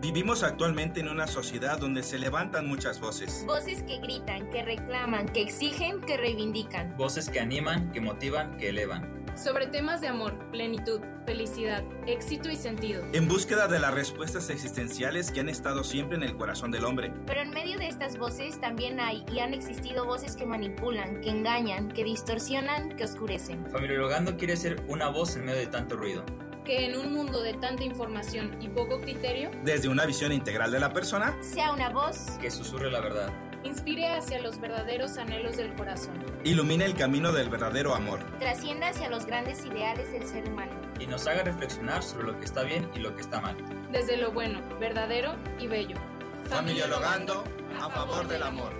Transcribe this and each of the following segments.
Vivimos actualmente en una sociedad donde se levantan muchas voces. Voces que gritan, que reclaman, que exigen, que reivindican. Voces que animan, que motivan, que elevan. Sobre temas de amor, plenitud, felicidad, éxito y sentido. En búsqueda de las respuestas existenciales que han estado siempre en el corazón del hombre. Pero en medio de estas voces también hay y han existido voces que manipulan, que engañan, que distorsionan, que oscurecen. Familiologando quiere ser una voz en medio de tanto ruido que en un mundo de tanta información y poco criterio, desde una visión integral de la persona, sea una voz que susurre la verdad, inspire hacia los verdaderos anhelos del corazón, ilumine el camino del verdadero amor, trascienda hacia los grandes ideales del ser humano y nos haga reflexionar sobre lo que está bien y lo que está mal, desde lo bueno, verdadero y bello. Familiologando a favor del amor.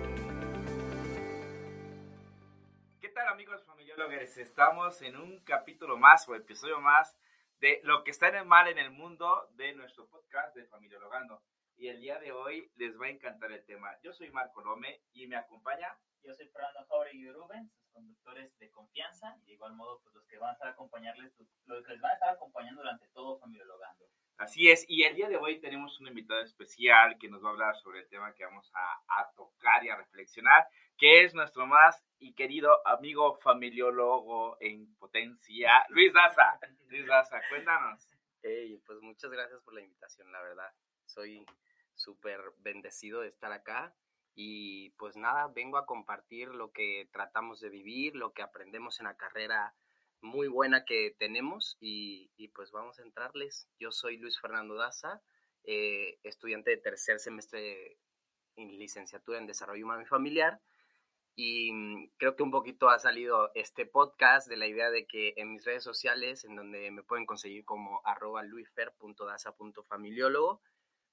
¿Qué tal amigos familiólogos? Estamos en un capítulo más o episodio más de lo que está en el mal en el mundo de nuestro podcast de Familiologando. Y el día de hoy les va a encantar el tema. Yo soy Marco Lome y me acompaña. Yo soy Fernando Jauregui y Rubén, sus conductores de confianza y de igual modo pues los que van a estar acompañarles, los que les van a estar acompañando durante todo Familiologando. Así es, y el día de hoy tenemos un invitado especial que nos va a hablar sobre el tema que vamos a, tocar y a reflexionar, que es nuestro más querido amigo familiólogo en potencia, Luis Daza. Luis Daza, cuéntanos. Hey, pues muchas gracias por la invitación, la verdad. Soy súper bendecido de estar acá y pues nada, vengo a compartir lo que tratamos de vivir, lo que aprendemos en la carrera muy buena que tenemos y, pues vamos a entrarles. Yo soy Luis Fernando Daza, eh, estudiante de tercer semestre en licenciatura en Desarrollo Humano y Familiar y mm, creo que un poquito ha salido este podcast de la idea de que en mis redes sociales, en donde me pueden conseguir como arroba luifer.daza.familiólogo,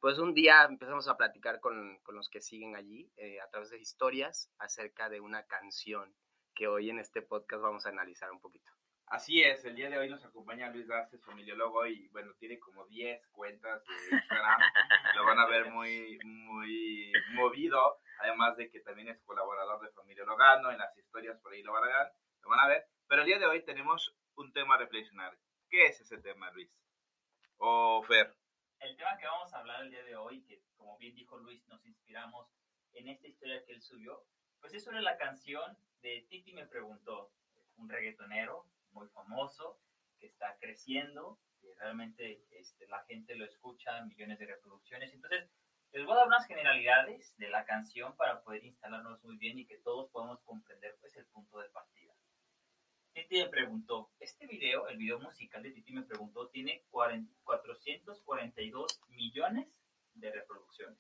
pues un día empezamos a platicar con, con los que siguen allí eh, a través de historias acerca de una canción que hoy en este podcast vamos a analizar un poquito. Así es, el día de hoy nos acompaña Luis Vázquez, familiólogo, y bueno, tiene como 10 cuentas de Instagram. Lo van a ver muy, muy movido, además de que también es colaborador de Familia Logano, en las historias por ahí lo van, a ver, lo van a ver. Pero el día de hoy tenemos un tema a reflexionar. ¿Qué es ese tema, Luis? O Fer. El tema que vamos a hablar el día de hoy, que como bien dijo Luis, nos inspiramos en esta historia que él subió, pues es sobre la canción de Titi me preguntó, un reggaetonero muy famoso, que está creciendo, que realmente este, la gente lo escucha, millones de reproducciones. Entonces, les voy a dar unas generalidades de la canción para poder instalarnos muy bien y que todos podamos comprender pues, el punto de partida. Titi me preguntó, este video, el video musical de Titi me preguntó, tiene 442 millones de reproducciones.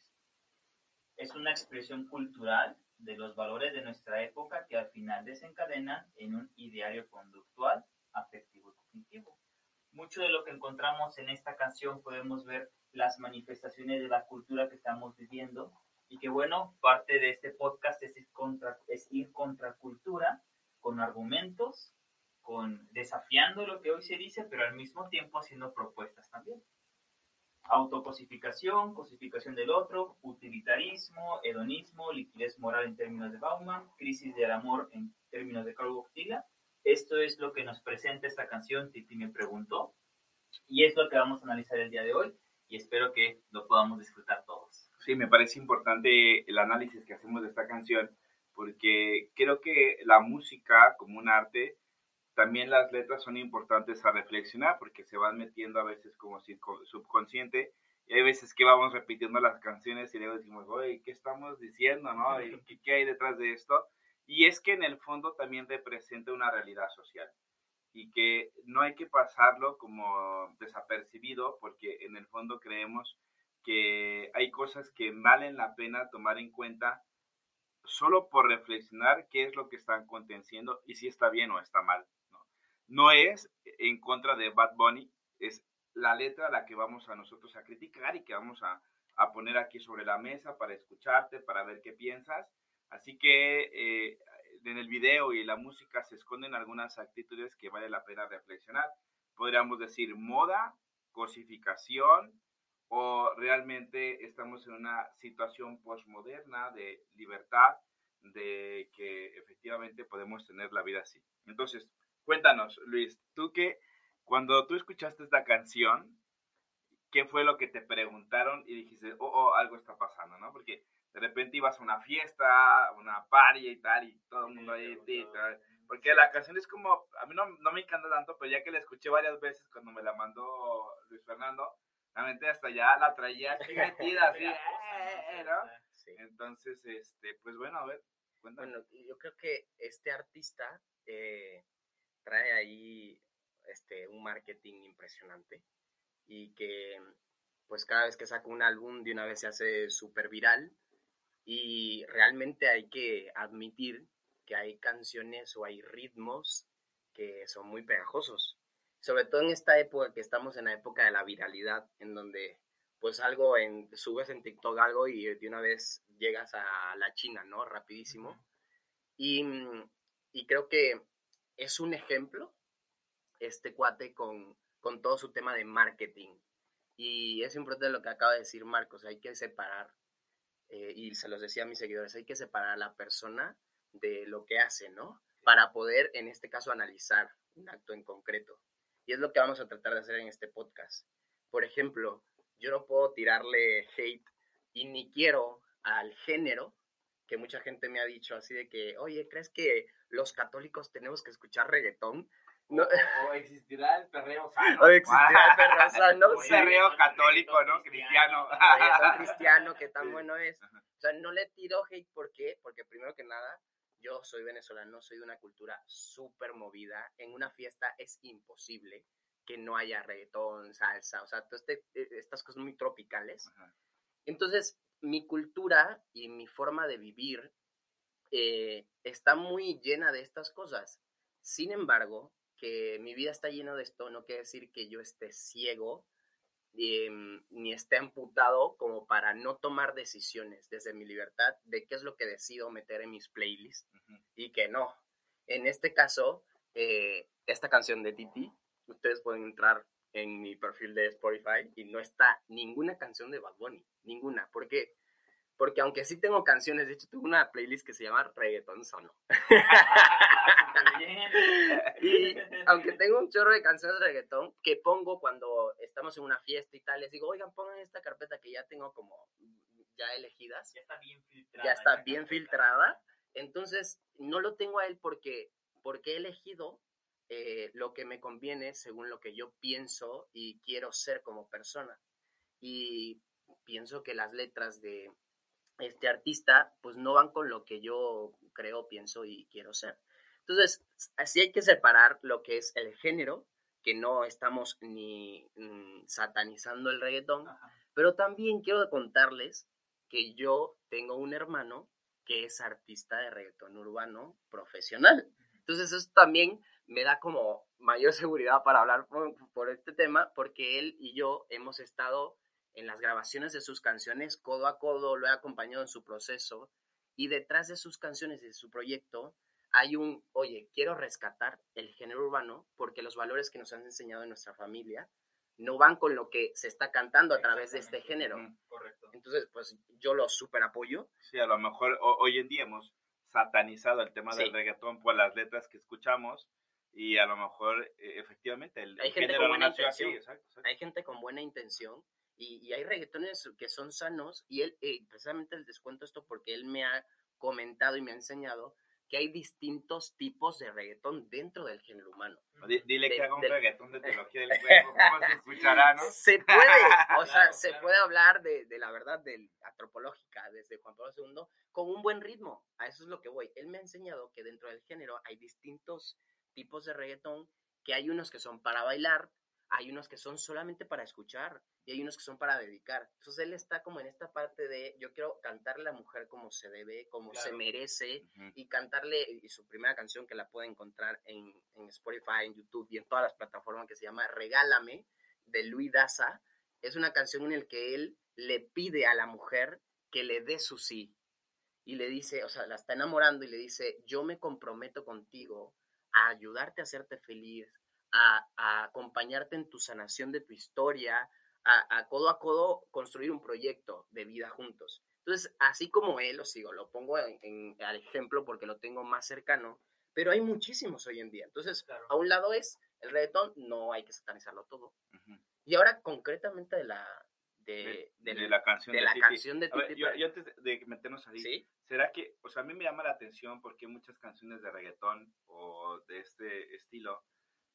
Es una expresión cultural de los valores de nuestra época que al final desencadenan en un ideario conductual, afectivo cognitivo. Mucho de lo que encontramos en esta canción podemos ver las manifestaciones de la cultura que estamos viviendo y que bueno, parte de este podcast es ir contra, es ir contra cultura con argumentos, con desafiando lo que hoy se dice, pero al mismo tiempo haciendo propuestas también autocosificación, cosificación del otro, utilitarismo, hedonismo, liquidez moral en términos de Bauman, crisis del amor en términos de Carl Goctila. Esto es lo que nos presenta esta canción, Titi me preguntó, y es lo que vamos a analizar el día de hoy, y espero que lo podamos disfrutar todos. Sí, me parece importante el análisis que hacemos de esta canción, porque creo que la música como un arte también las letras son importantes a reflexionar porque se van metiendo a veces como si subconsciente y hay veces que vamos repitiendo las canciones y luego decimos, oye, ¿qué estamos diciendo? ¿no? ¿Qué, ¿Qué hay detrás de esto? Y es que en el fondo también representa una realidad social y que no hay que pasarlo como desapercibido porque en el fondo creemos que hay cosas que valen la pena tomar en cuenta solo por reflexionar qué es lo que están contenciendo y si está bien o está mal no es en contra de Bad Bunny, es la letra la que vamos a nosotros a criticar y que vamos a, poner aquí sobre la mesa para escucharte, para ver qué piensas. Así que eh, en el video y la música se esconden algunas actitudes que vale la pena reflexionar. Podríamos decir moda, cosificación o realmente estamos en una situación postmoderna de libertad, de que efectivamente podemos tener la vida así. Entonces, Cuéntanos, Luis, tú que cuando tú escuchaste esta canción, qué fue lo que te preguntaron y dijiste, oh, oh, algo está pasando, ¿no? Porque de repente ibas a una fiesta, una party y tal, y todo el mundo ahí, y tal. porque la canción es como, a mí no, no, me encanta tanto, pero ya que la escuché varias veces cuando me la mandó Luis Fernando, realmente hasta ya la traía así metida, así, eh, ¿no? Entonces, este, pues bueno, a ver, cuéntame. Bueno, yo creo que este artista eh, trae ahí este, un marketing impresionante y que pues cada vez que saca un álbum de una vez se hace súper viral y realmente hay que admitir que hay canciones o hay ritmos que son muy pegajosos. Sobre todo en esta época que estamos en la época de la viralidad, en donde pues algo en, subes en TikTok algo y de una vez llegas a la China, ¿no? Rapidísimo. Y, y creo que es un ejemplo este cuate con, con todo su tema de marketing. Y es importante lo que acaba de decir Marcos, hay que separar, eh, y se los decía a mis seguidores, hay que separar a la persona de lo que hace, ¿no? Para poder, en este caso, analizar un acto en concreto. Y es lo que vamos a tratar de hacer en este podcast. Por ejemplo, yo no puedo tirarle hate y ni quiero al género que mucha gente me ha dicho así de que, oye, ¿crees que los católicos tenemos que escuchar reggaetón? No. O, existirá el perreo sano. O existirá el perreo sano. Un perreo católico, ¿no? Cristiano. Un cristiano, que tan bueno es. O sea, no le tiro hate, ¿por qué? Porque primero que nada, yo soy venezolano, soy de una cultura súper movida. En una fiesta es imposible que no haya reggaetón, salsa, o sea, este, e, estas cosas muy tropicales. Entonces, mi cultura y mi forma de vivir eh, está muy llena de estas cosas. Sin embargo, que mi vida está llena de esto no quiere decir que yo esté ciego em, ni esté amputado como para no tomar decisiones desde mi libertad de qué es lo que decido meter en mis playlists y que no. En este caso, eh, esta canción de Titi, ustedes pueden entrar en mi perfil de Spotify y no está ninguna canción de Bad Bunny, ninguna, porque porque aunque sí tengo canciones, de hecho tengo una playlist que se llama Reggaeton Solo. y aunque tengo un chorro de canciones de reggaetón que pongo cuando estamos en una fiesta y tal, les digo, oigan, pongan esta carpeta que ya tengo como ya elegidas. Ya está bien filtrada. Ya está bien filtrada. Entonces, no lo tengo a él porque, porque he elegido eh, lo que me conviene según lo que yo pienso y quiero ser como persona. Y pienso que las letras de este artista pues no van con lo que yo creo, pienso y quiero ser. Entonces, así hay que separar lo que es el género, que no estamos ni mm, satanizando el reggaetón, pero también quiero contarles que yo tengo un hermano que es artista de reggaetón urbano profesional. Entonces, eso también me da como mayor seguridad para hablar por, este tema, porque él y yo hemos estado en las grabaciones de sus canciones codo a codo, lo he acompañado en su proceso, y detrás de sus canciones y de su proyecto hay un, oye, quiero rescatar el género urbano porque los valores que nos han enseñado en nuestra familia no van con lo que se está cantando a través de este género. Correcto. Entonces, pues yo lo súper apoyo. Sí, a lo mejor hoy en día hemos satanizado el tema del reggaetón por las letras que escuchamos y a lo mejor e, efectivamente el, hay gente con buena intención. Hay gente con buena intención y, hay reggaetones que son sanos y él, eh, precisamente el descuento esto porque él me ha comentado y me ha enseñado que hay distintos tipos de reggaetón dentro del género humano. dile que haga un reggaetón de teología del cuerpo, ¿cómo se escuchará, no? Se puede, o sea, se puede hablar de, de, la verdad del antropológica desde Juan Pablo II con un buen ritmo. A eso es lo que voy. Él me ha enseñado que dentro del género hay distintos tipos de reggaetón, que hay unos que son para bailar, hay unos que son solamente para escuchar y hay unos que son para dedicar. Entonces él está como en esta parte de yo quiero cantarle a la mujer como se debe, como se merece y cantarle y su primera canción que la puede encontrar en, en, Spotify, en YouTube y en todas las plataformas que se llama Regálame de Luis Daza. Es una canción en la que él le pide a la mujer que le dé su sí y le dice, o sea, la está enamorando y le dice, yo me comprometo contigo a ayudarte a hacerte feliz, a, acompañarte en tu sanación de tu historia, a, codo a codo construir un proyecto de vida juntos. Entonces, así como él, lo sigo, lo pongo en, al ejemplo porque lo tengo más cercano, pero hay muchísimos hoy en día. Entonces, a un lado es el reggaetón no hay que satanizarlo todo. Ujú. Y ahora concretamente de la de, de, del- de la canción de de, la Titi. canción de A ver, Titi yo, Pérez. yo antes de meternos ahí, ¿Sí? ¿será que, o sea, a mí me llama la atención porque muchas canciones de reggaetón o de este estilo,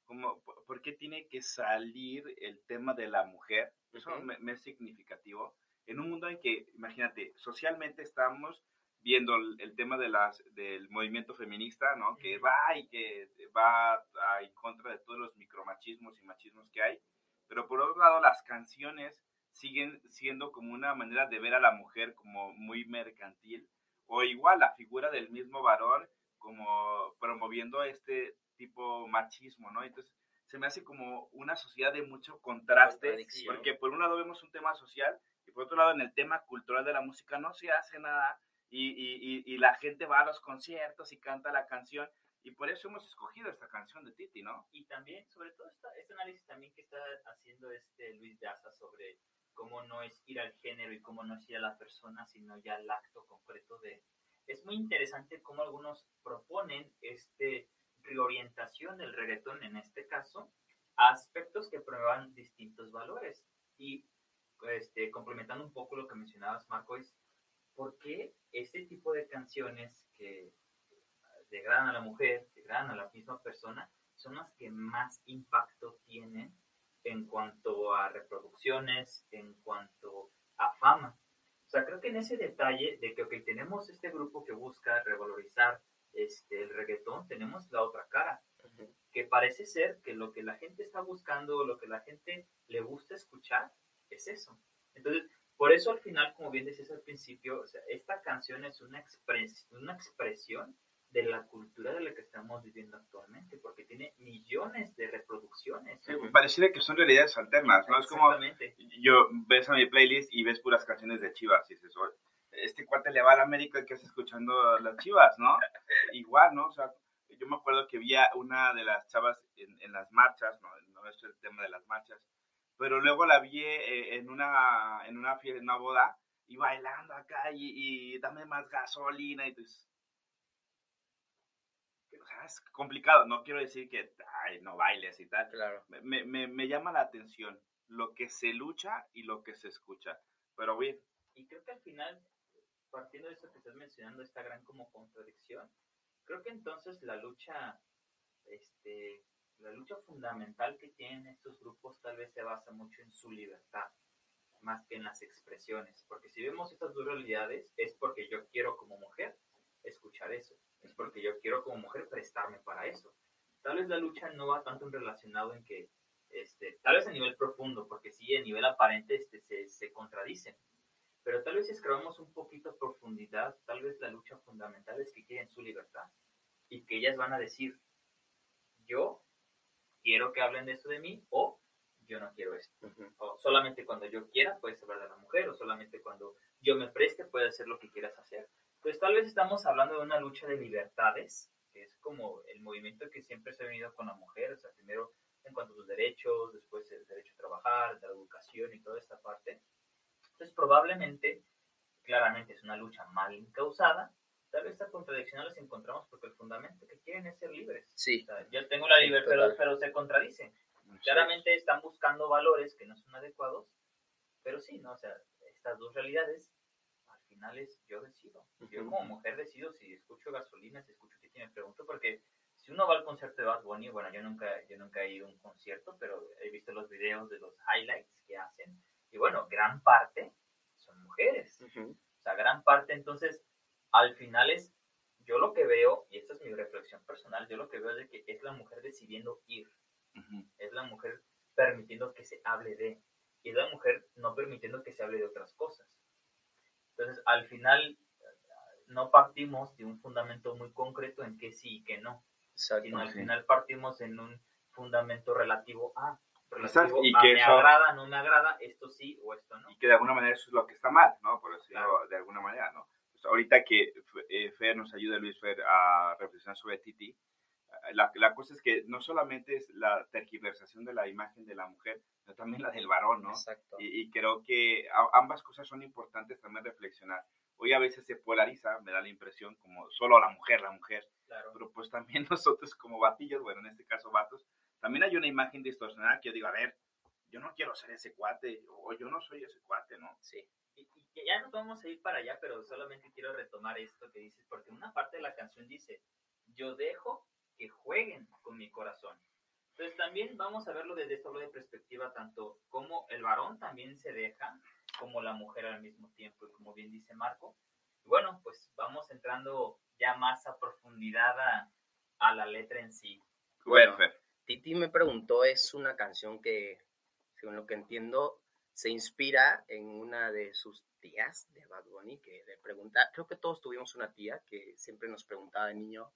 como, por qué tiene que salir el tema de la mujer? Eso Ujú. me, me es significativo. En un mundo en que, imagínate, socialmente estamos viendo el, el tema de las, del movimiento feminista, ¿no? Que va y que va a- en contra de todos los micromachismos y machismos que hay. Pero por otro lado, las canciones siguen siendo como una manera de ver a la mujer como muy mercantil. O igual la figura del mismo varón como promoviendo este tipo machismo, ¿no? Entonces se me hace como una sociedad de mucho contraste, porque por un lado vemos un tema social y por otro lado en el tema cultural de la música no se hace nada y, y, y, y la gente va a los conciertos y canta la canción y por eso hemos escogido esta canción de Titi, ¿no? Y también, sobre todo, esta, este análisis también que está haciendo este Luis Daza sobre cómo no es ir al género y cómo no es ir a la persona, sino ya al acto concreto de... Es muy interesante cómo algunos proponen este reorientación del reggaetón, en este caso, a aspectos que promuevan distintos valores. Y este, complementando un poco lo que mencionabas, Marco, es por qué este tipo de canciones que degradan a la mujer, degradan a la misma persona, son las que más impacto tienen en cuanto a reproducciones, en cuanto a fama. O sea, creo que en ese detalle de que, ok, tenemos este grupo que busca revalorizar este, el reggaetón, tenemos la otra cara, que parece ser que lo que la gente está buscando, lo que la gente le gusta escuchar, es eso. Entonces, por eso al final, como bien decías al principio, o sea, esta canción es una, expres una expresión de la cultura de la que estamos viviendo actualmente, porque tiene millones de reproducciones. Sí, pareciera que son realidades alternas, ¿no? Es como, yo ves a mi playlist y ves puras canciones de Chivas y dices, "Oye, este cuate le va a la América y que está escuchando las Chivas, ¿no? Igual, ¿no? O sea, yo me acuerdo que vi a una de las chavas en, en las marchas, no, no es el tema de las marchas, pero luego la vi eh, en una en una fiesta, en una boda y bailando acá y, y dame más gasolina y pues o sea, es complicado, no quiero decir que ay, no bailes y tal, Claro. me, me, me llama la atención lo que se lucha y lo que se escucha. Pero bien, Y creo que al final, partiendo de eso que estás mencionando, esta gran como contradicción, creo que entonces la lucha, este, la lucha fundamental que tienen estos grupos tal vez se basa mucho en su libertad, más que en las expresiones. Porque si vemos estas dos realidades, es porque yo quiero como mujer escuchar eso, es porque yo quiero como mujer prestarme para eso. Tal vez la lucha no va tanto en relacionado en que, este, tal vez a nivel profundo, porque sí, a nivel aparente este, se, se contradicen. Pero tal vez si escarbamos un poquito a profundidad, tal vez la lucha fundamental es que quieren su libertad y que ellas van a decir, yo quiero que hablen de esto de mí o yo no quiero esto. O solamente cuando yo quiera puedes hablar de la mujer o solamente cuando yo me preste puedes hacer lo que quieras hacer. Pues tal vez estamos hablando de una lucha de libertades, que es como el movimiento que siempre se ha venido con la mujer, o sea, primero en cuanto a sus derechos, después el derecho a trabajar, la educación y toda esta parte. Entonces, probablemente, claramente es una lucha mal encausada. Tal vez esta contradicción las encontramos porque el fundamento que quieren es ser libres. Sí. O sea, yo tengo la Sí, libertad, pero, se contradicen. Claramente están buscando valores que no son adecuados, pero sí, ¿no? O sea, estas dos realidades, al final es yo decido. Yo como mujer decido si escucho gasolina, si escucho Titi, me pregunto, porque si uno va al concierto de Bad Bunny, bueno, yo nunca, yo nunca he ido a un concierto, pero he visto los videos de los highlights que hacen, y bueno, gran parte son mujeres. O sea, gran parte, entonces, al final es, yo lo que veo, y esta es mi reflexión personal, yo lo que veo es de que es la mujer decidiendo ir, es la mujer permitiendo que se hable de, y es la mujer no permitiendo que se hable de otras cosas. Entonces, al final, no partimos de un fundamento muy concreto en que sí y que no, Exacto. sino al sí. final partimos en un fundamento relativo a, Y a que me eso- agrada, no me agrada, esto sí o esto no. y que de alguna manera eso es lo que está mal, ¿no? Por decirlo Claro. de alguna manera, ¿no? Pues ahorita que eh, Fer nos ayuda, Luis Fer, a reflexionar sobre Titi, eh, la, la cosa es que no solamente es la tergiversación de la imagen de la mujer, sino también la del varón, ¿no? Exacto. Y, y creo que a- ambas cosas son importantes también reflexionar. Hoy a veces se polariza, me da la impresión, como solo la mujer, la mujer, Claro. pero pues también nosotros como batillos, bueno, en este caso vatos, también hay una imagen distorsionada que yo digo, a ver, yo no quiero ser ese cuate, o yo no soy ese cuate, ¿no? Sí. Y, y ya nos vamos a ir para allá, pero solamente quiero retomar esto que dices, porque una parte de la canción dice, yo dejo que jueguen con mi corazón. Entonces también vamos a verlo desde esta de perspectiva, tanto como el varón también se deja, como la mujer al mismo tiempo, y como bien dice Marco. bueno, pues vamos entrando ya más a profundidad a, a la letra en sí. Bueno, Titi me preguntó, es una canción que, según lo que entiendo, se inspira en una de sus tías de Bad Bunny, que le pregunta, creo que todos tuvimos una tía que siempre nos preguntaba de niño,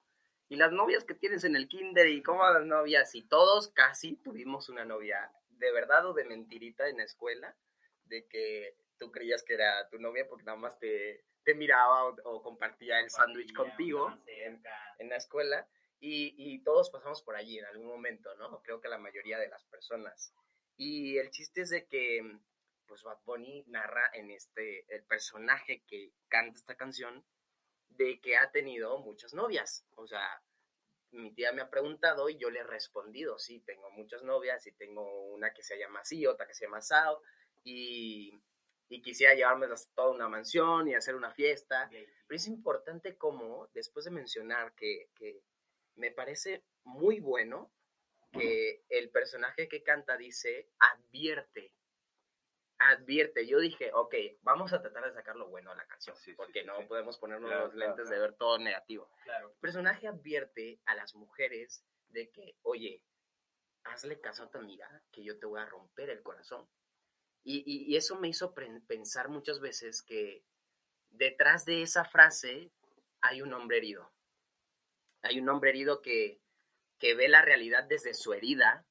y las novias que tienes en el kinder y cómo las novias, y todos casi tuvimos una novia de verdad o de mentirita en la escuela, de que tú creías que era tu novia porque nada más te, te miraba o, compartía el sándwich contigo en, en, la escuela. Y, y, todos pasamos por allí en algún momento, ¿no? Creo que la mayoría de las personas. Y el chiste es de que, pues Bad Bunny narra en este, el personaje que canta esta canción, de que ha tenido muchas novias. O sea, mi tía me ha preguntado y yo le he respondido, sí, tengo muchas novias y tengo una que se llama así, otra que se llama Sao, y, y quisiera llevarme a toda una mansión y hacer una fiesta. Pero es importante como, después de mencionar que, que me parece muy bueno que el personaje que canta dice, advierte advierte. Yo dije, ok, vamos a tratar de sacar lo bueno a la canción, porque no podemos ponernos los lentes de ver todo negativo. El personaje advierte a las mujeres de que, oye, hazle caso a tu amiga, que yo te voy a romper el corazón. Y, y, eso me hizo pensar muchas veces que detrás de esa frase hay un hombre herido. Hay un hombre herido que, que ve la realidad desde su herida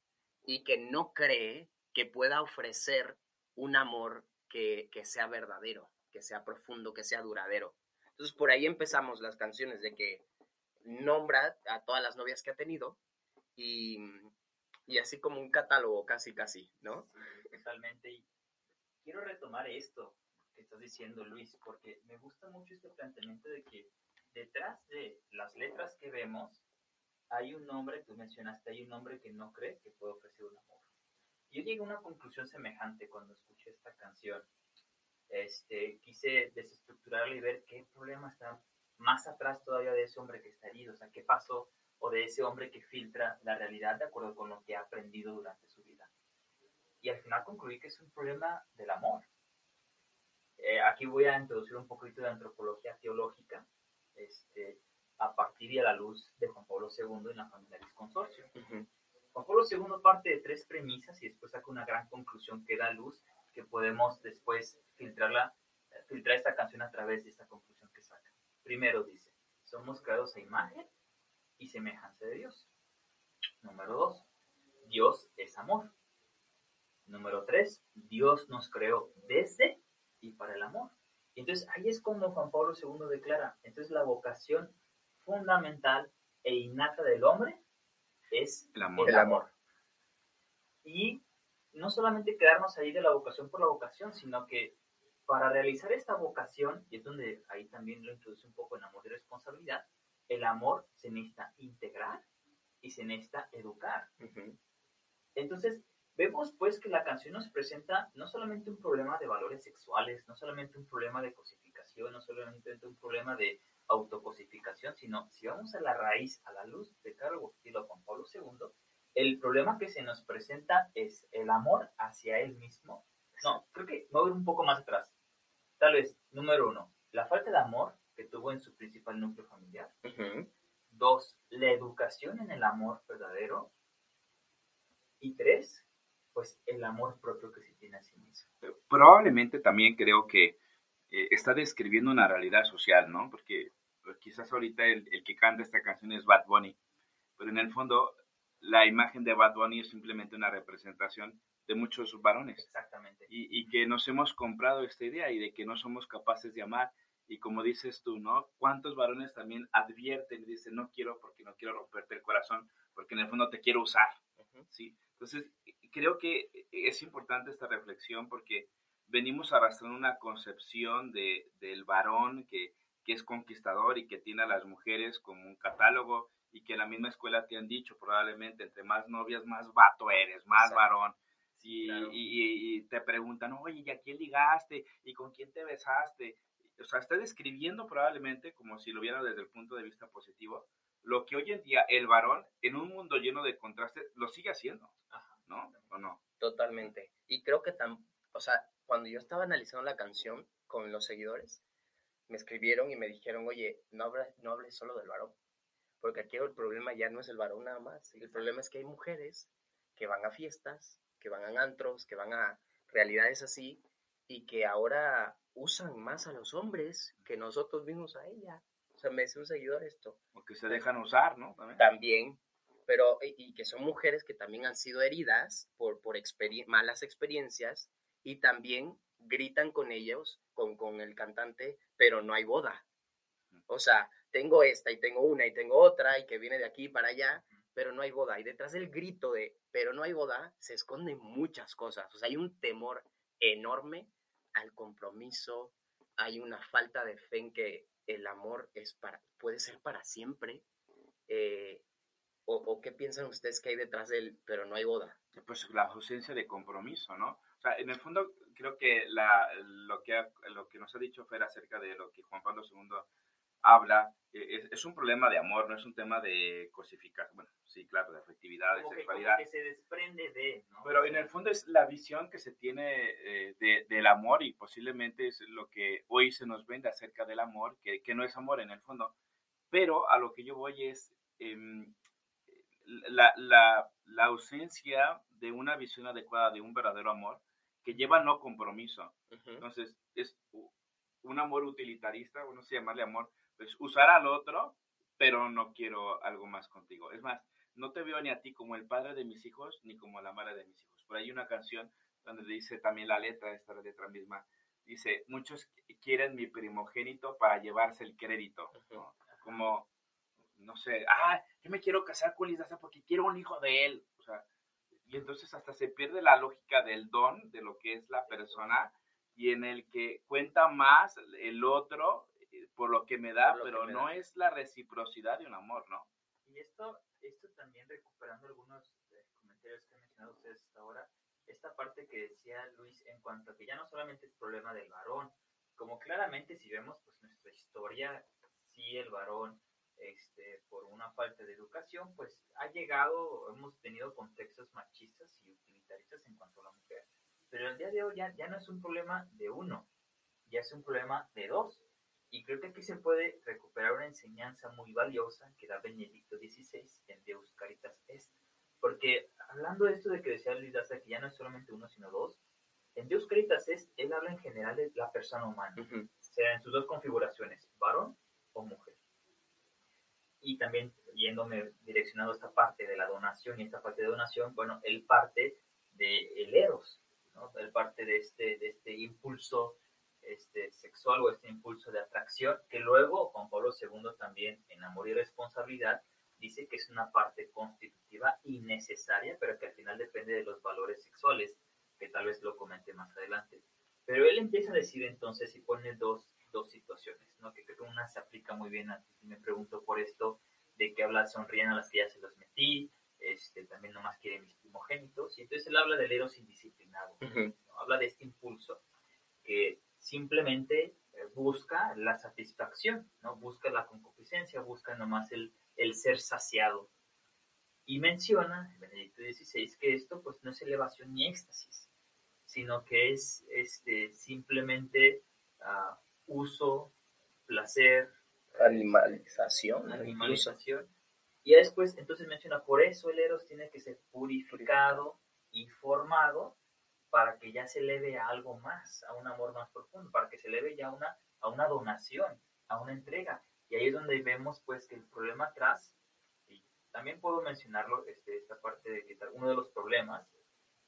y que no cree que pueda ofrecer un amor que, sea verdadero, que sea profundo, que sea duradero. Entonces por ahí empezamos las canciones de que nombra a todas las novias que ha tenido y, así como un catálogo casi casi, ¿no? totalmente. Y quiero retomar esto que estás diciendo, Luis, porque me gusta mucho este planteamiento de que detrás de las letras que vemos hay un hombre, tú mencionaste, hay un hombre que no cree que puede ofrecer un amor. Yo llegué a una conclusión semejante cuando escuché esta canción. Este, quise desestructurarla y ver qué problema está más atrás todavía de ese hombre que está herido, o sea, qué pasó, o de ese hombre que filtra la realidad de acuerdo con lo que ha aprendido durante su vida. Y al final concluí que es un problema del amor. Eh, aquí voy a introducir un poquito de antropología teológica, este, a partir y a la luz de Juan Pablo II en la familia del consorcio. Juan Pablo II parte de tres premisas y después saca una gran conclusión que da luz, que podemos después filtrarla, filtrar esta canción a través de esta conclusión que saca. Primero dice, somos creados a imagen y semejanza de Dios. Número dos, Dios es amor. Número tres, Dios nos creó desde y para el amor. Y entonces ahí es cuando Juan Pablo II declara, entonces la vocación fundamental e innata del hombre es el amor. el amor. Y no solamente quedarnos ahí de la vocación por la vocación, sino que para realizar esta vocación, y es donde ahí también lo introduce un poco en amor y responsabilidad, el amor se necesita integrar y se necesita educar. Entonces, vemos pues que la canción nos presenta no solamente un problema de valores sexuales, no solamente un problema de cosificación, no solamente un problema de autocosificación, sino si vamos a la raíz, a la luz de Carlos Agustino Juan Pablo II, el problema que se nos presenta es el amor hacia él mismo. No, creo que voy a ir un poco más atrás. Tal vez, número uno, la falta de amor que tuvo en su principal núcleo familiar. Dos, la educación en el amor verdadero. Y tres, pues el amor propio que se tiene a sí mismo. Probablemente también creo que eh, está describiendo una realidad social, ¿no? Porque pues, quizás ahorita el, el, que canta esta canción es Bad Bunny, pero en el fondo la imagen de Bad Bunny es simplemente una representación de muchos varones. Exactamente. Y, y, que nos hemos comprado esta idea y de que no somos capaces de amar. Y como dices tú, ¿no? ¿Cuántos varones también advierten y dicen, no quiero porque no quiero romperte el corazón, porque en el fondo te quiero usar? ¿Sí? Entonces, creo que es importante esta reflexión porque venimos arrastrando una concepción de, del varón que, que, es conquistador y que tiene a las mujeres como un catálogo y que en la misma escuela te han dicho probablemente, entre más novias, más vato eres, más varón. Y, y, te preguntan, oye, ¿y a quién ligaste? ¿Y con quién te besaste? O sea, está describiendo probablemente, como si lo viera desde el punto de vista positivo, lo que hoy en día el varón, en un mundo lleno de contrastes, lo sigue haciendo. ¿No? ¿O no? Totalmente. Y creo que, tan, o sea, cuando yo estaba analizando la canción con los seguidores, me escribieron y me dijeron, oye, no hables, no hables solo del varón, porque aquí el problema ya no es el varón nada más, el problema es que hay mujeres que van a fiestas, que van a antros, que van a realidades así, y que ahora usan más a los hombres que nosotros mismos a ella. O sea, me dice un seguidor esto. O que se dejan usar, ¿no? También. Pero, y, que son mujeres que también han sido heridas por, por malas experiencias y también gritan con ellos, con, con el cantante, pero no hay boda. O sea, tengo esta y tengo una y tengo otra y que viene de aquí para allá, pero no hay boda. Y detrás del grito de pero no hay boda se esconden muchas cosas. O sea, hay un temor enorme al compromiso, hay una falta de fe en que el amor es para, puede ser para siempre. Eh, o, qué piensan ustedes que hay detrás del pero no hay boda? Pues la ausencia de compromiso, ¿no? O sea, en el fondo creo que la, lo, que lo que nos ha dicho Fer acerca de lo que Juan Pablo II habla, eh, es, un problema de amor, no es un tema de cosificar, bueno, sí, claro, de afectividad, de sexualidad. Que, se desprende de, ¿no? Pero en el fondo es la visión que se tiene eh, de, del amor y posiblemente es lo que hoy se nos vende acerca del amor, que, que no es amor en el fondo. Pero a lo que yo voy es em, la, la, la ausencia de una visión adecuada de un verdadero amor que lleva no compromiso. Entonces, es un amor utilitarista, bueno, se llamarle amor, pues usar al otro, pero no quiero algo más contigo. Es más, no te veo ni a ti como el padre de mis hijos, ni como la madre de mis hijos. Por ahí hay una canción donde dice también la letra, esta letra misma, dice, muchos quieren mi primogénito para llevarse el crédito, Como, no sé, ah, yo me quiero casar con Lisa porque quiero un hijo de él. O sea, y entonces hasta se pierde la lógica del don, de lo que es la persona, y en el que cuenta más el otro por lo que me da, pero no es la reciprocidad de un amor, ¿no? Y esto, esto también recuperando algunos eh, comentarios que han mencionado ustedes hasta ahora, esta parte que decía Luis en cuanto a que ya no solamente es problema del varón, como claramente si vemos pues nuestra historia, sí el varón, este, por una falta de educación, pues ha llegado, hemos tenido contextos machistas y utilitaristas en cuanto a la mujer. Pero el día de hoy ya, ya no es un problema de uno, ya es un problema de dos y creo que aquí se puede recuperar una enseñanza muy valiosa que da Benedicto XVI en Deus Caritas Est. Porque hablando de esto de que decía Luis Daza, que ya no es solamente uno, sino dos, en Deus Caritas Est, él habla en general de la persona humana, sea en sus dos configuraciones, varón o mujer. Y también yéndome direccionado a esta parte de la donación y esta parte de donación, bueno, él parte de el eros, ¿no? él parte de este, este impulso este, sexual o este impulso de atracción, que luego Juan Pablo II también en Amor y Responsabilidad dice que es una parte constitutiva y necesaria, pero que al final depende de los valores sexuales, que tal vez lo comente más adelante. Pero él empieza a decir entonces y pone dos, dos situaciones, ¿no? que creo que una se aplica muy bien a ti, me pregunto por esto, de que habla sonríen a las que ya se los metí, este, también nomás quiere mis primogénitos, y entonces él habla del eros indisciplinado, habla de este impulso que simplemente eh, busca la satisfacción, ¿no? Busca la concupiscencia, busca nomás el, el ser saciado. Y menciona, Benedicto XVI, que esto pues no es elevación ni éxtasis, sino que es este, simplemente uh, uso, placer, animalización. Animalización. Y después, entonces menciona, por eso el eros tiene que ser purificado y formado para que ya se eleve a algo más, a un amor más profundo, para que se eleve ya a una, a una donación, a una entrega. Y ahí es donde vemos pues que el problema atrás, y también puedo mencionarlo, este, esta parte de que uno de los problemas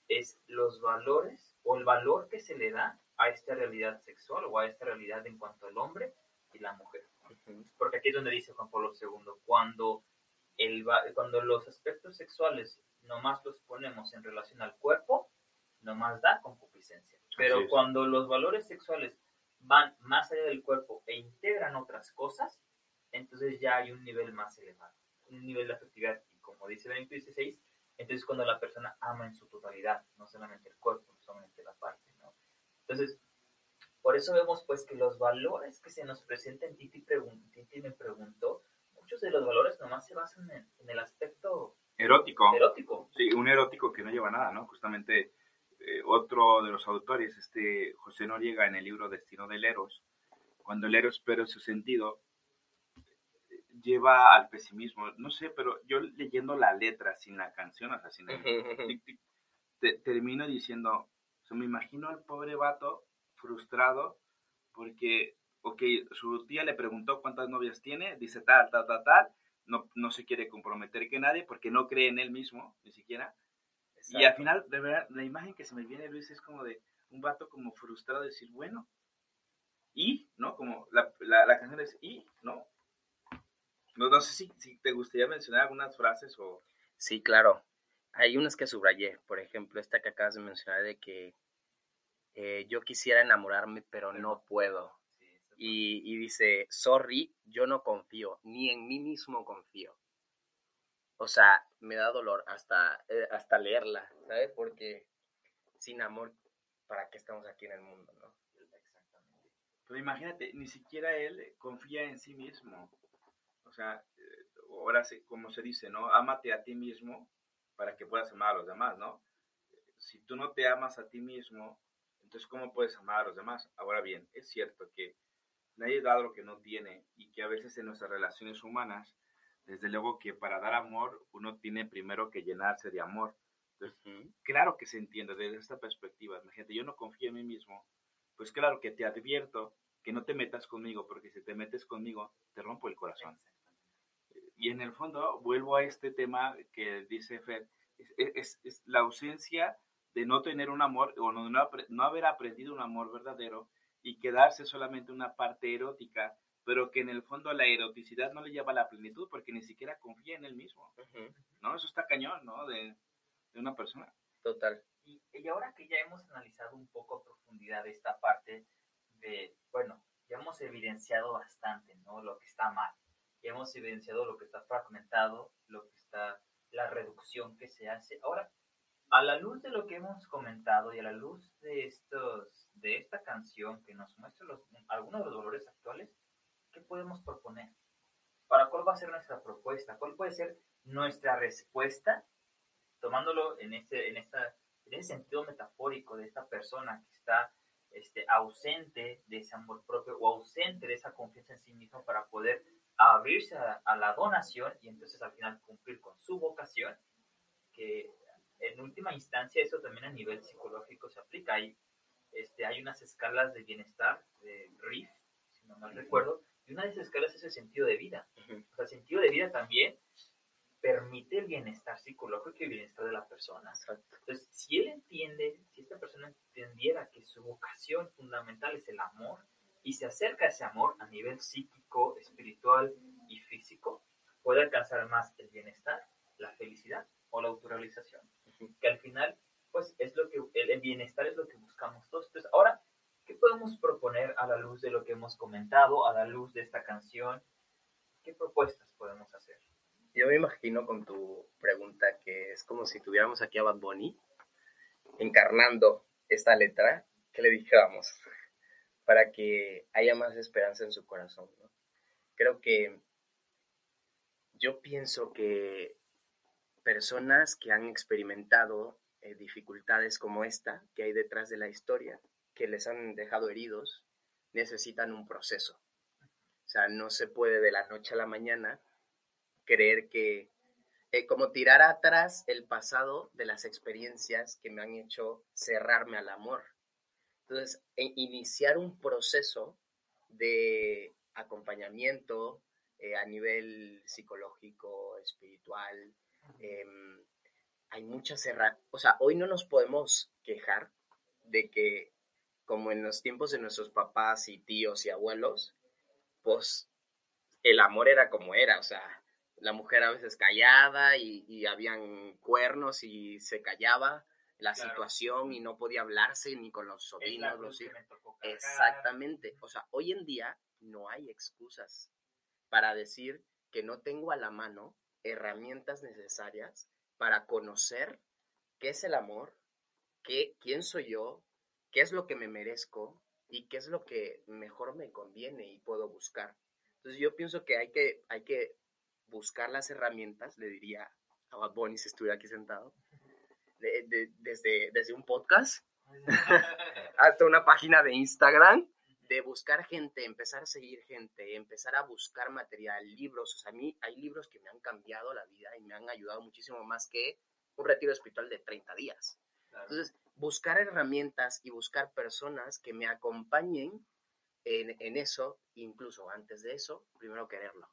es los valores o el valor que se le da a esta realidad sexual o a esta realidad en cuanto al hombre y la mujer. Porque aquí es donde dice Juan Pablo II, cuando, el, cuando los aspectos sexuales nomás los ponemos en relación al cuerpo, nomás da concupiscencia. Pero cuando los valores sexuales van más allá del cuerpo e integran otras cosas, entonces ya hay un nivel más elevado. un nivel de afectividad, y como dice Benito 16, entonces cuando la persona ama en su totalidad, no solamente el cuerpo, no solamente la parte. Entonces, por eso vemos pues que los valores que se nos presentan, Titi, Titi me preguntó, muchos de los valores nomás se basan en, en el aspecto erótico. erótico. Sí, un erótico que no lleva nada, ¿no? Justamente eh, otro de los autores, este José Noriega, en el libro Destino del Eros, cuando el Eros pierde su sentido, lleva al pesimismo. No sé, pero yo leyendo la letra sin la canción, o sea, sin el, termino diciendo, o me imagino al pobre vato frustrado porque, ok, su tía le preguntó cuántas novias tiene, dice tal, tal, tal, tal, no, no se quiere comprometer que nadie porque no cree en él mismo, ni siquiera. Y al final, de verdad, la imagen que se me viene, Luis, es como de un vato como frustrado, de decir, bueno, y, ¿no? Como la, la, canción es y, ¿no? No, no sé si, si, te gustaría mencionar algunas frases o... Sí, claro. Hay unas que subrayé, por ejemplo, esta que acabas de mencionar de que eh, yo quisiera enamorarme, pero no puedo. Y, y, dice, sorry, yo no confío, ni en mí mismo confío. O sea, me da dolor hasta, eh, hasta leerla, ¿sabes? Porque sin amor, ¿para qué estamos aquí en el mundo, no? Exactamente. Pero imagínate, ni siquiera él confía en sí mismo. O sea, eh, ahora como se dice, ¿no? Ámate a ti mismo para que puedas amar a los demás, ¿no? Si tú no te amas a ti mismo, entonces ¿cómo puedes amar a los demás? Ahora bien, es cierto que nadie da lo que no tiene y que a veces en nuestras relaciones humanas desde luego que para dar amor uno tiene primero que llenarse de amor. claro que se entiende desde esta perspectiva. Imagínate, yo no confío en mí mismo, pues claro que te advierto que no te metas conmigo, porque si te metes conmigo, te rompo el corazón. Y en el fondo, vuelvo a este tema que dice Fer, es, es, la ausencia de no tener un amor o no, no haber aprendido un amor verdadero y quedarse solamente una parte erótica pero que en el fondo la eroticidad no le lleva a la plenitud porque ni siquiera confía en él mismo. ¿No? Eso está cañón, ¿no? De, de una persona. Total. Y, y, ahora que ya hemos analizado un poco a profundidad esta parte de, bueno, ya hemos evidenciado bastante, ¿no? Lo que está mal. Ya hemos evidenciado lo que está fragmentado, lo que está, la reducción que se hace. Ahora, a la luz de lo que hemos comentado y a la luz de estos, de esta canción que nos muestra los, algunos de los dolores actuales, ¿qué podemos proponer? ¿Para cuál va a ser nuestra propuesta? ¿Cuál puede ser nuestra respuesta? Tomándolo en, este, en, esta, en ese sentido metafórico de esta persona que está este, ausente de ese amor propio o ausente de esa confianza en sí mismo para poder abrirse a, a, la donación y entonces al final cumplir con su vocación, que en última instancia eso también a nivel psicológico se aplica. Hay, este, hay unas escalas de bienestar, de RIF, si no mal recuerdo, y una de esas escalas es el sentido de vida. O sea, el sentido de vida también permite el bienestar psicológico y el bienestar de la persona. Entonces, si él entiende, si esta persona entendiera que su vocación fundamental es el amor y se acerca a ese amor a nivel psíquico, espiritual y físico, puede alcanzar más el bienestar, la felicidad o la autorrealización. Que al final, pues es lo que, el, bienestar es lo que buscamos todos. Entonces, ahora ¿Qué podemos proponer a la luz de lo que hemos comentado, a la luz de esta canción? ¿Qué propuestas podemos hacer? Yo me imagino con tu pregunta que es como si tuviéramos aquí a Bad Bunny encarnando esta letra, que le dijéramos para que haya más esperanza en su corazón. Creo que yo pienso que personas que han experimentado eh, dificultades como esta que hay detrás de la historia, que les han dejado heridos necesitan un proceso. O sea, no se puede de la noche a la mañana creer que, eh, como tirar atrás el pasado de las experiencias que me han hecho cerrarme al amor. Entonces, e iniciar un proceso de acompañamiento eh, a nivel psicológico, espiritual. Em, hay muchas herramientas. O sea, hoy no nos podemos quejar de que como en los tiempos de nuestros papás y tíos y abuelos, pues el amor era como era, o sea, la mujer a veces callada y, habían cuernos y se callaba la situación y no podía hablarse ni con los sobrinos, los hijos. Exactamente, o sea, hoy en día no hay excusas para decir que no tengo a la mano herramientas necesarias para conocer qué es el amor, qué, quién soy yo, qué es lo que me merezco y qué es lo que mejor me conviene y puedo buscar. Entonces yo pienso que hay que, hay que buscar las herramientas, le diría a Bad Bunny si estuviera aquí sentado, desde, desde un podcast hasta una página de Instagram, de buscar gente, empezar a seguir gente, empezar a buscar material, libros. O sea, a mí hay libros que me han cambiado la vida y me han ayudado muchísimo más que un retiro espiritual de 30 días. Entonces, buscar herramientas y buscar personas que me acompañen en, en, eso, incluso antes de eso, primero quererlo.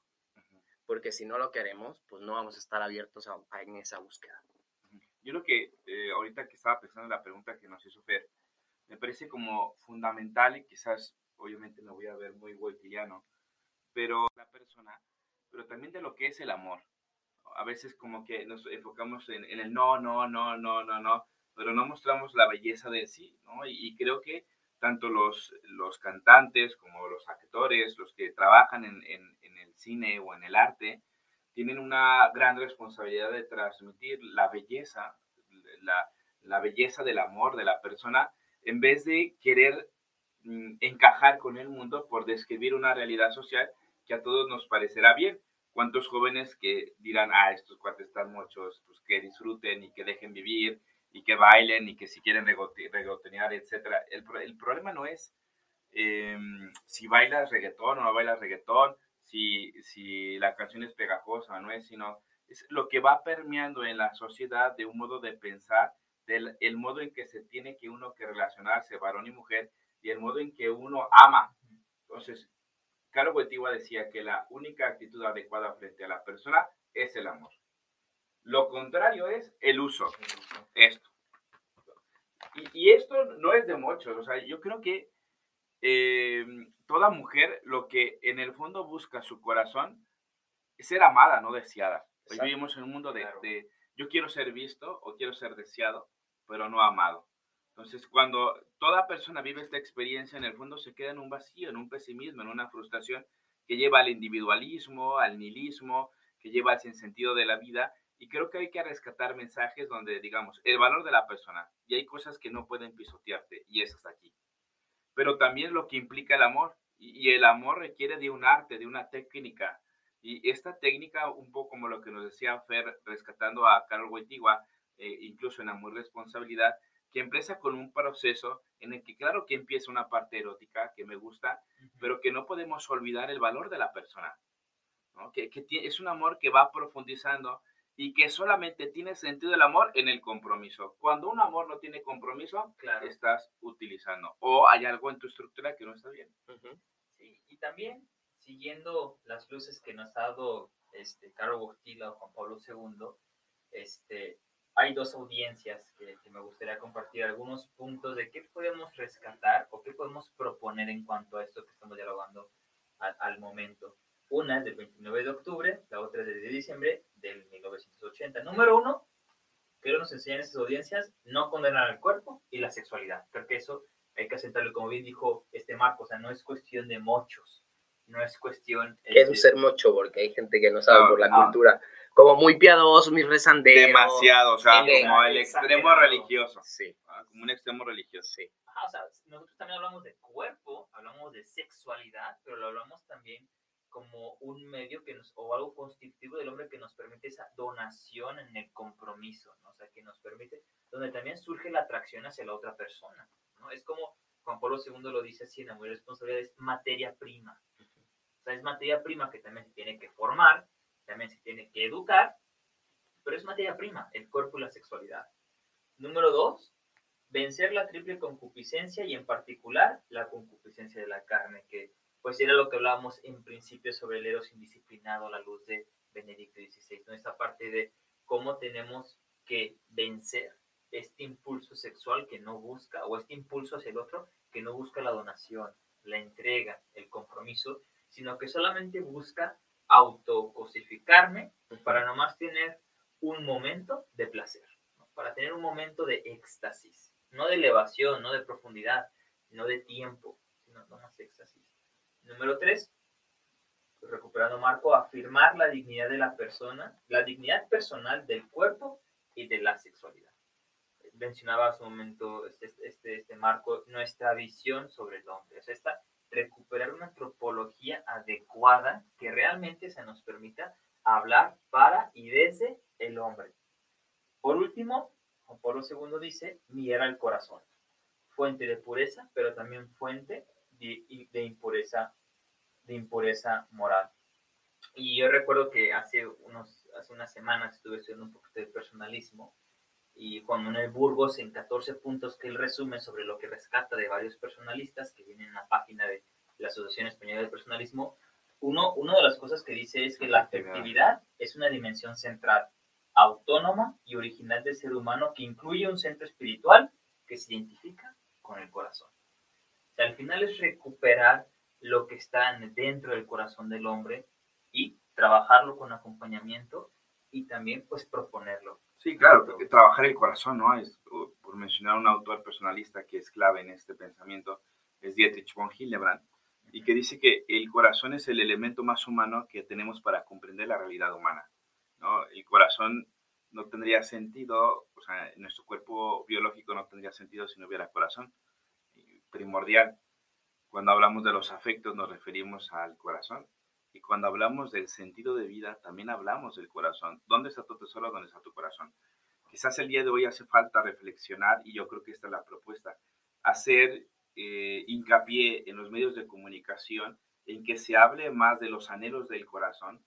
Porque si no lo queremos, pues no vamos a estar abiertos a, en esa búsqueda. Yo lo que eh, ahorita que estaba pensando en la pregunta que nos hizo Fer, me parece como fundamental y quizás, obviamente me voy a ver muy voltillano, pero la persona, pero también de lo que es el amor. A veces como que nos enfocamos en, en el no, no, no, no, no, no, pero no mostramos la belleza de sí, ¿no? Y, y creo que tanto los, los cantantes como los actores, los que trabajan en, en, en el cine o en el arte, tienen una gran responsabilidad de transmitir la belleza, la, la belleza del amor de la persona, en vez de querer mm, encajar con el mundo por describir una realidad social que a todos nos parecerá bien. ¿Cuántos jóvenes que dirán, ah, estos cuates están muchos, pues que disfruten y que dejen vivir y que bailen y que si quieren regotenear, etcétera? El, problema no es eh, si bailas reggaetón o no bailas reggaetón, si, si la canción es pegajosa no es, sino es lo que va permeando en la sociedad de un modo de pensar, del el modo en que se tiene que uno que relacionarse, varón y mujer, y el modo en que uno ama. Entonces, Carlos Boitigua decía que la única actitud adecuada frente a la persona es el amor. Lo contrario es el uso. Esto. Y, y esto no es de muchos. O sea, yo creo que eh, toda mujer lo que en el fondo busca su corazón es ser amada, no deseada. Hoy vivimos en un mundo de, de, yo quiero ser visto o quiero ser deseado, pero no amado. Entonces, cuando toda persona vive esta experiencia, en el fondo se queda en un vacío, en un pesimismo, en una frustración que lleva al individualismo, al nihilismo, que lleva al sinsentido de la vida. Y creo que hay que rescatar mensajes donde, digamos, el valor de la persona. Y hay cosas que no pueden pisotearte, y eso está aquí pero también lo que implica el amor. Y, el amor requiere de un arte, de una técnica. Y esta técnica, un poco como lo que nos decía Fer, rescatando a Carol Wojtyła, eh, incluso en Amor y Responsabilidad, que empieza con un proceso en el que claro que empieza una parte erótica que me gusta, pero que no podemos olvidar el valor de la persona, ¿no? que, que es un amor que va profundizando y que solamente tiene sentido el amor en el compromiso. Cuando un amor no tiene compromiso, claro. estás utilizando o hay algo en tu estructura que no está bien. Uh -huh. sí, y también siguiendo las luces que nos ha dado este Caro Bostila o Juan Pablo II, este, hay dos audiencias que, que, me gustaría compartir algunos puntos de qué podemos rescatar o qué podemos proponer en cuanto a esto que estamos dialogando al, al momento. Una es del 29 de octubre, la otra es de diciembre del 1980. Número uno, que nos enseñan estas audiencias, no condenar al cuerpo y la sexualidad. Creo que eso hay que asentarlo, como bien dijo este Marco, o sea, no es cuestión de mochos, no es cuestión... ¿Qué es ser mocho? Porque hay gente que no sabe no, por la no. cultura. Como muy piadoso, muy rezandero. Demasiado, o sea, como el extremo religioso. Sí. Como un extremo religioso. Sí. Ajá, o sea, nosotros también hablamos de cuerpo, hablamos de sexualidad, pero lo hablamos también como un medio que nos, o algo constitutivo del hombre que nos permite esa donación en el compromiso, ¿no? o sea, que nos permite, donde también surge la atracción hacia la otra persona, ¿no? Es como Juan Pablo II lo dice así en Amor y Responsabilidad, es materia prima, o sea, es materia prima que también se tiene que formar, también se tiene que educar, pero es materia prima, el cuerpo y la sexualidad. Número dos, vencer la triple concupiscencia y en particular la concupiscencia de la carne, que pues era lo que hablábamos en principio sobre el eros indisciplinado a la luz de Benedicto XVI, ¿no? Esta parte de cómo tenemos que vencer este impulso sexual que no busca, o este impulso hacia el otro que no busca la donación, la entrega, el compromiso, sino que solamente busca autocosificarme para nomás tener un momento de placer, ¿no? para tener un momento de éxtasis, no de elevación, no de profundidad, no de tiempo, sino nomás éxtasis. Número tres, recuperando Marco, afirmar la dignidad de la persona, la dignidad personal del cuerpo y de la sexualidad. Mencionaba hace un momento este, este, este Marco nuestra visión sobre el hombre, es esta recuperar una antropología adecuada que realmente se nos permita hablar para y desde el hombre. Por último, Juan Pablo II dice, era el corazón, fuente de pureza, pero también fuente de, de, impureza, de impureza moral. Y yo recuerdo que hace, unos, hace unas semanas estuve estudiando un poquito de personalismo y Juan Manuel Burgos en 14 puntos que él resume sobre lo que rescata de varios personalistas que vienen en la página de la Asociación Española de Personalismo, uno, una de las cosas que dice es que la afectividad es una dimensión central, autónoma y original del ser humano que incluye un centro espiritual que se identifica con el corazón. O sea, al final es recuperar lo que está dentro del corazón del hombre y trabajarlo con acompañamiento y también pues proponerlo. Sí, claro, porque trabajar el corazón, ¿no? Es, por mencionar un autor personalista que es clave en este pensamiento, es Dietrich von Hildebrand, y que dice que el corazón es el elemento más humano que tenemos para comprender la realidad humana. ¿no? El corazón no tendría sentido, o sea, nuestro cuerpo biológico no tendría sentido si no hubiera corazón. Primordial. Cuando hablamos de los afectos nos referimos al corazón. Y cuando hablamos del sentido de vida, también hablamos del corazón. ¿Dónde está tu tesoro? ¿Dónde está tu corazón? Quizás el día de hoy hace falta reflexionar, y yo creo que esta es la propuesta, hacer eh, hincapié en los medios de comunicación en que se hable más de los anhelos del corazón,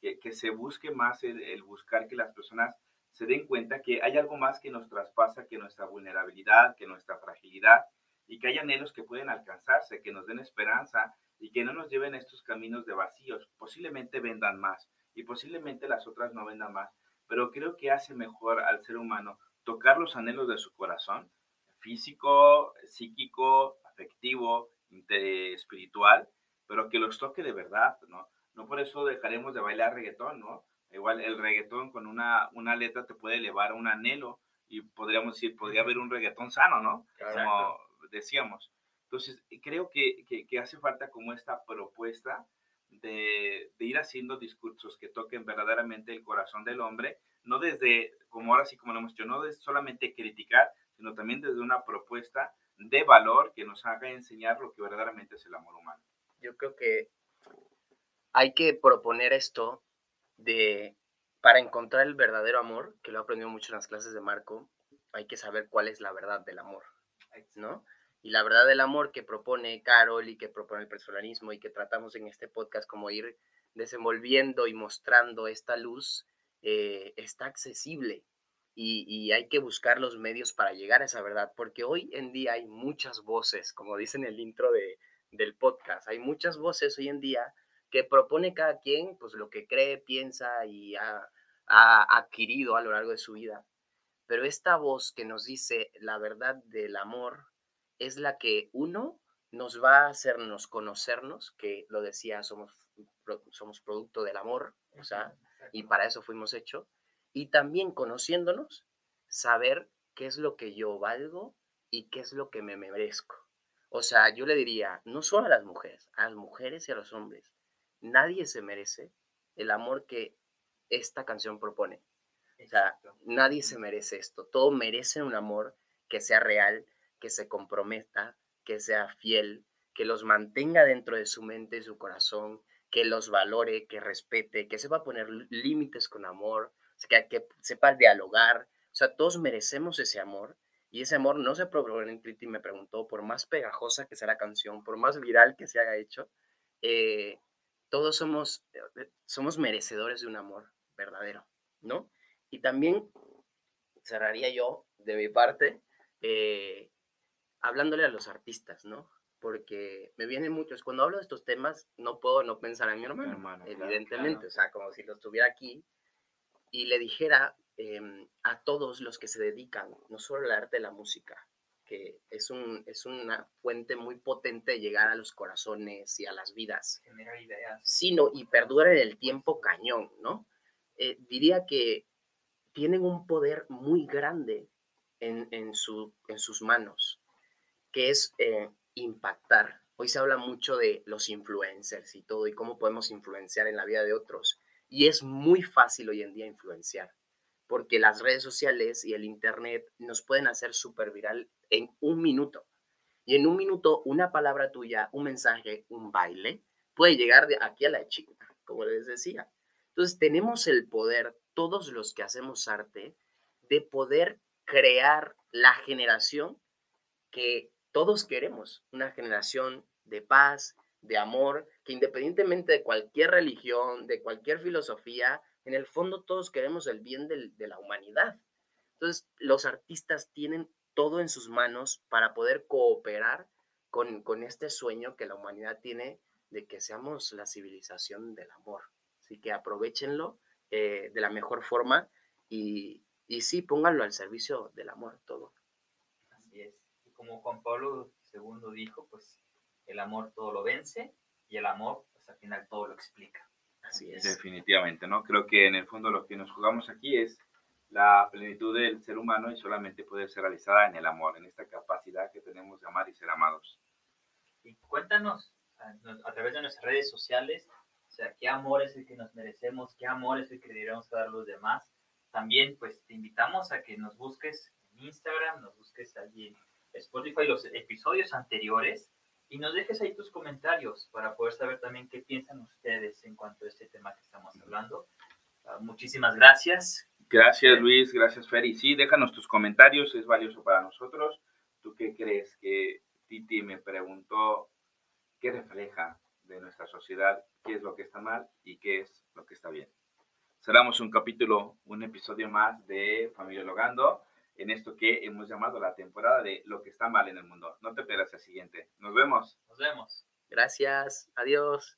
que, se busque más el, buscar que las personas se den cuenta que hay algo más que nos traspasa que nuestra vulnerabilidad, que nuestra fragilidad, y que hay anhelos que pueden alcanzarse, que nos den esperanza y que no nos lleven a estos caminos de vacíos. Posiblemente vendan más y posiblemente las otras no vendan más, pero creo que hace mejor al ser humano tocar los anhelos de su corazón, físico, psíquico, afectivo, espiritual, pero que los toque de verdad, ¿no? No por eso dejaremos de bailar reggaetón, ¿no? Igual el reggaetón con una, una letra te puede elevar a un anhelo y podríamos decir, podría haber un reggaetón sano, ¿no? Como decíamos. Entonces, creo que, que, que, hace falta como esta propuesta de, de, ir haciendo discursos que toquen verdaderamente el corazón del hombre, no desde, como ahora sí como lo hemos dicho, no solamente criticar, sino también desde una propuesta de valor que nos haga enseñar lo que verdaderamente es el amor humano. Yo creo que hay que proponer esto de, para encontrar el verdadero amor, que lo he aprendido mucho en las clases de Marco, hay que saber cuál es la verdad del amor, ¿no? Y la verdad del amor que propone Carol y que propone el personalismo y que tratamos en este podcast como ir desenvolviendo y mostrando esta luz, eh, está accesible y, hay que buscar los medios para llegar a esa verdad, porque hoy en día hay muchas voces, como dice en el intro de, del podcast, hay muchas voces hoy en día que propone cada quien pues lo que cree, piensa y ha adquirido a lo largo de su vida. Pero esta voz que nos dice la verdad del amor es la que uno nos va a hacernos conocernos, que lo decía, somos, somos producto del amor, o sea, y para eso fuimos hechos, y también conociéndonos, saber qué es lo que yo valgo y qué es lo que me merezco. O sea, yo le diría, no solo a las mujeres, a las mujeres y a los hombres, nadie se merece el amor que esta canción propone. O sea, nadie se merece esto. Todo merece un amor que sea real, que se comprometa, que sea fiel, que los mantenga dentro de su mente y su corazón, que los valore, que respete, que sepa poner límites con amor, que, que sepa dialogar. O sea, todos merecemos ese amor y ese amor no se propone en Twitter y me preguntó, por más pegajosa que sea la canción, por más viral que se haya hecho, eh, todos somos, eh, somos merecedores de un amor verdadero, ¿no? Y también cerraría yo, de mi parte, eh, hablándole a los artistas, ¿no? Porque me vienen muchos, cuando hablo de estos temas, no puedo no pensar en mi hermano, hermano evidentemente, claro. o sea, como si lo estuviera aquí y le dijera eh, a todos los que se dedican, no solo al arte de la música, que es, un, es una fuente muy potente de llegar a los corazones y a las vidas, generar ideas, sino y perdura en el tiempo cañón, ¿no? Eh, diría que tienen un poder muy grande en, en, su, en sus manos, que es eh, impactar, hoy se habla mucho de los influencers y todo y cómo podemos influenciar en la vida de otros. Y es muy fácil hoy en día influenciar, porque las redes sociales y el Internet nos pueden hacer súper viral en un minuto. Y en un minuto, una palabra tuya, un mensaje, un baile, puede llegar de aquí a la chica, como les decía. Entonces, tenemos el poder, todos los que hacemos arte, de poder crear la generación que todos queremos, una generación de paz, de amor, que independientemente de cualquier religión, de cualquier filosofía, en el fondo todos queremos el bien de la humanidad. Entonces, los artistas tienen todo en sus manos para poder cooperar con, este sueño que la humanidad tiene de que seamos la civilización del amor. Así que aprovechenlo eh, de la mejor forma y, y sí, pónganlo al servicio del amor todo. Como Juan Pablo II dijo, pues el amor todo lo vence y el amor, pues al final todo lo explica. Así es. Definitivamente, ¿no? Creo que en el fondo lo que nos jugamos aquí es la plenitud del ser humano y solamente puede ser realizada en el amor, en esta capacidad que tenemos de amar y ser amados. Y cuéntanos a, través de nuestras redes sociales, o sea, qué amor es el que nos merecemos, qué amor es el que deberíamos dar a los demás. También, pues, te invitamos a que nos busques en Instagram, nos busques allí en Spotify los episodios anteriores y nos dejes ahí tus comentarios para poder saber también qué piensan ustedes en cuanto a este tema que estamos hablando. Ah, muchísimas gracias. Gracias Luis, gracias Fer. Y sí, déjanos tus comentarios, es valioso para nosotros. ¿Tú qué crees que Titi me preguntó qué refleja de nuestra sociedad, qué es lo que está mal y qué es lo que está bien? Cerramos un capítulo, un episodio más de Familia Logando en esto que hemos llamado la temporada de lo que está mal en el mundo. No te pierdas el siguiente. Nos vemos. Nos vemos. Gracias. Adiós.